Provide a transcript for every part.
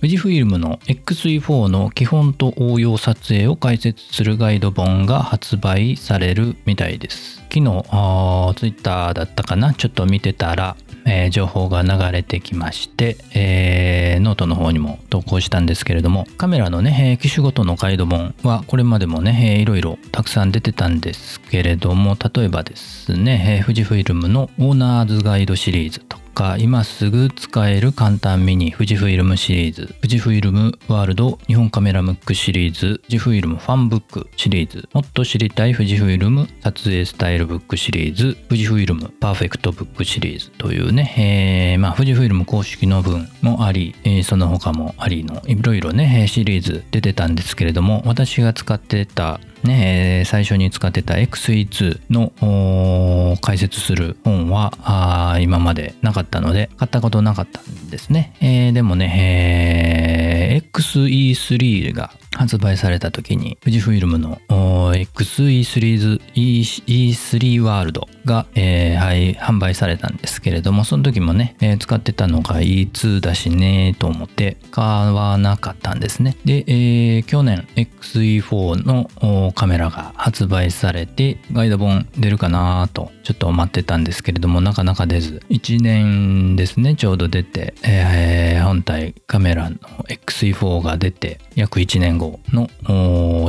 富士フイルムの XE4 の基本と応用撮影を解説するガイド本が発売されるみたいです。昨日ツイッターだったかな？ちょっと見てたらえー、情報が流れてきまして、えー、ノートの方にも投稿したんですけれどもカメラのね、機種ごとのガイド本はこれまでもね、いろいろたくさん出てたんですけれども例えばですね、富士フイルムのオーナーズガイドシリーズとか今すぐ使える簡単ミニ富士フイルムシリーズ。富士フイルムワールド日本カメラムックシリーズ。富士フイルムファンブックシリーズ。もっと知りたい富士フイルム撮影スタイルブックシリーズ。富士フイルムパーフェクトブックシリーズ。というね、えー、まあ富士フイルム公式の分もあり、えー、その他もありのいろいろねシリーズ出てたんですけれども私が使ってたね、最初に使ってた XE2 の解説する本は今までなかったので買ったことなかったんですね。えー、でもね、えー、XE3 が発売された時に富士フイルムの XE3 E3 ワールドが、えーはい、販売されたんですけれどもその時もね、えー、使ってたのが E2 だしねと思って買わなかったんですね。で、えー、去年 XE4 のカメラが発売されてガイド本出るかなとちょっと待ってたんですけれどもなかなか出ず。1年ですねちょうど出て、えー、本体カメラの XE4 が出て約1年後の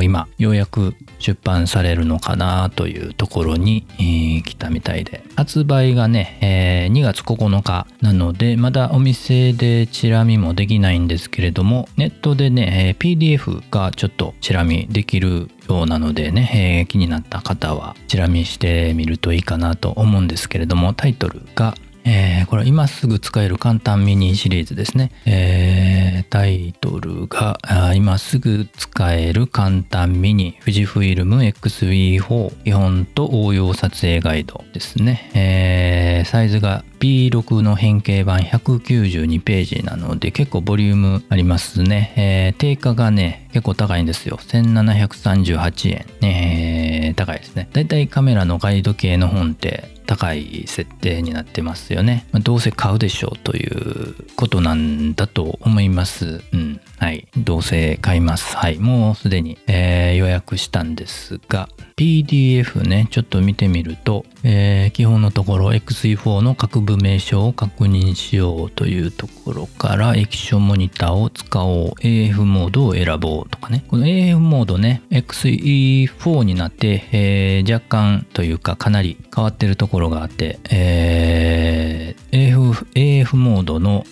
今ようやく出版されるのかなというところに、えー、来たみたいで。発売がね、えー、2月9日なのでまだお店でチラ見もできないんですけれどもネットでね、えー、PDF がちょっとチラ見できるようなのでね、えー、気になった方はチラ見してみるといいかなと思うんですけれどもタイトルがえー、これ今すぐ使える簡単ミニシリーズですね。えー、タイトルが今すぐ使える簡単ミニ富士フイルム XV4 基本と応用撮影ガイドですね。えー、サイズが B6 の変形版192ページなので結構ボリュームありますね。えー、定価がね、結構高いんですよ。1738円。えー、高いですね。だいたいカメラのガイド系の本って高い設定になってますよね。まあ、どうせ買うでしょうということなんだと思います。うん。はい。どうせ買います。はい。もうすでに、えー、予約したんですが、PDF ね、ちょっと見てみると、えー、基本のところ XE4 の各部名称を確認しようというところから液晶モニターを使おう AF モードを選ぼうとかねこの AF モードね XE4 になって、えー、若干というかかなり変わってるところがあって、えー、AF, AF モードの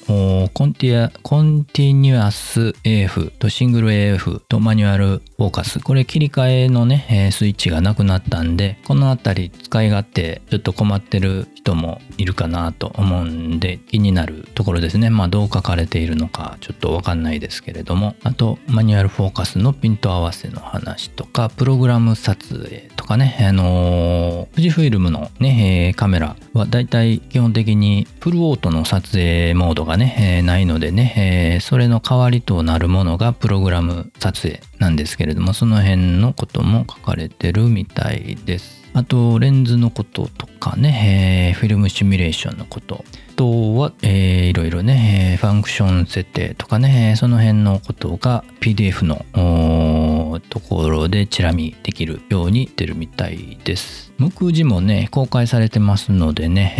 コンティアコンティニュアス AF とシングル AF とマニュアルフォーカス。これ切り替えのねスイッチがなくなったんでこの辺り使い勝手ちょっと困ってる人もいるかなと思うんで気になるところですね。まあどう書かれているのかちょっとわかんないですけれども。あとマニュアルフォーカスのピント合わせの話とかプログラム撮影とかね。あのー、富士フイルムのね、カメラはだいたい基本的にフルオートの撮影モードがね、ないのでね、それの代わりとなるものがプログラム撮影なんですけどもれどもその辺のことも書かれてるみたいですあと、レンズのこととかね、えー、フィルムシミュレーションのこと。あとは、えー、いろいろね、ファンクション設定とかね、その辺のことが PDF のところでチラ見できるように出るみたいです。目次もね、公開されてますのでね、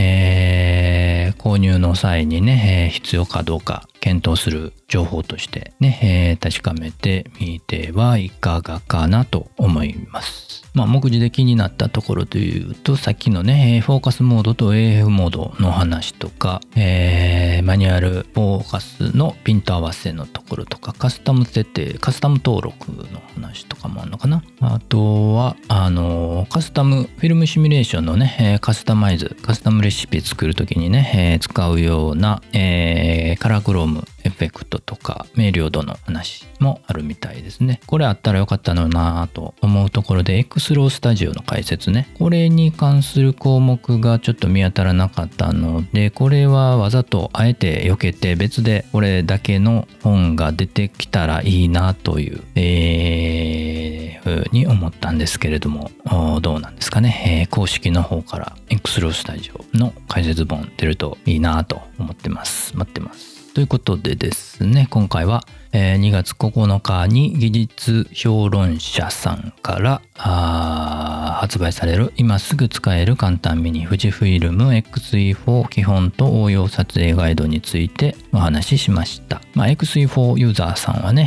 えー、購入の際にね、えー、必要かどうか検討する情報としてね、えー、確かめてみてはいかがかなと思います。まあ、目次で気になったところというと、さっきのね、フォーカスモードと AF モードの話とか、えー、マニュアルフォーカスのピント合わせのところとか、カスタム設定、カスタム登録の話とかもあるのかな。あとは、あの、カスタム、フィルムシミュレーションのね、カスタマイズ、カスタムレシピ作るときにね、使うような、えー、カラークロームフェクトとか明瞭度の話もあるみたいですね。これあったらよかったのなぁと思うところで X ロースタジオの解説ね。これに関する項目がちょっと見当たらなかったので、これはわざとあえて避けて別でこれだけの本が出てきたらいいなという、えー、ふうに思ったんですけれども、どうなんですかね。えー、公式の方から X ロースタジオの解説本出るといいなと思ってます。待ってます。ということでですね今回は、え2月9日に技術評論者さんから発売される今すぐ使える簡単ミニ富士フイルム XE4 基本と応用撮影ガイドについてお話ししました、まあ、XE4 ユーザーさんはね、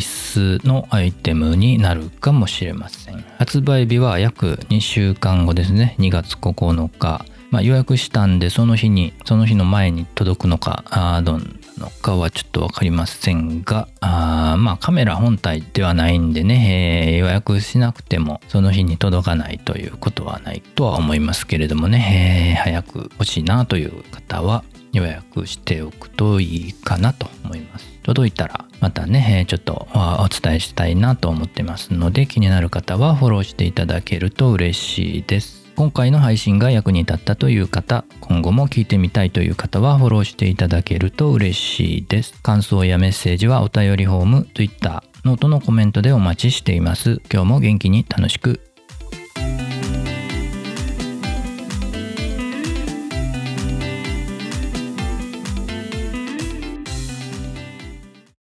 必須のアイテムになるかもしれません。発売日は約2週間後ですね2月9日。まあ、予約したんでその日にその日の前に届くのかあどうなのかはちょっと分かりませんがあまあカメラ本体ではないんでね、えー予約しなくてもその日に届かないということはないとは思いますけれどもね、えー早く欲しいなという方は予約しておくといいかなと思います。届いたらまたね、ちょっとお伝えしたいなと思ってますので気になる方はフォローしていただけると嬉しいです。今回の配信が役に立ったという方今後も聞いてみたいという方はフォローしていただけると嬉しいです。感想やメッセージはお便りフォーム Twitter ノートのコメントでお待ちしています。今日も元気に楽しく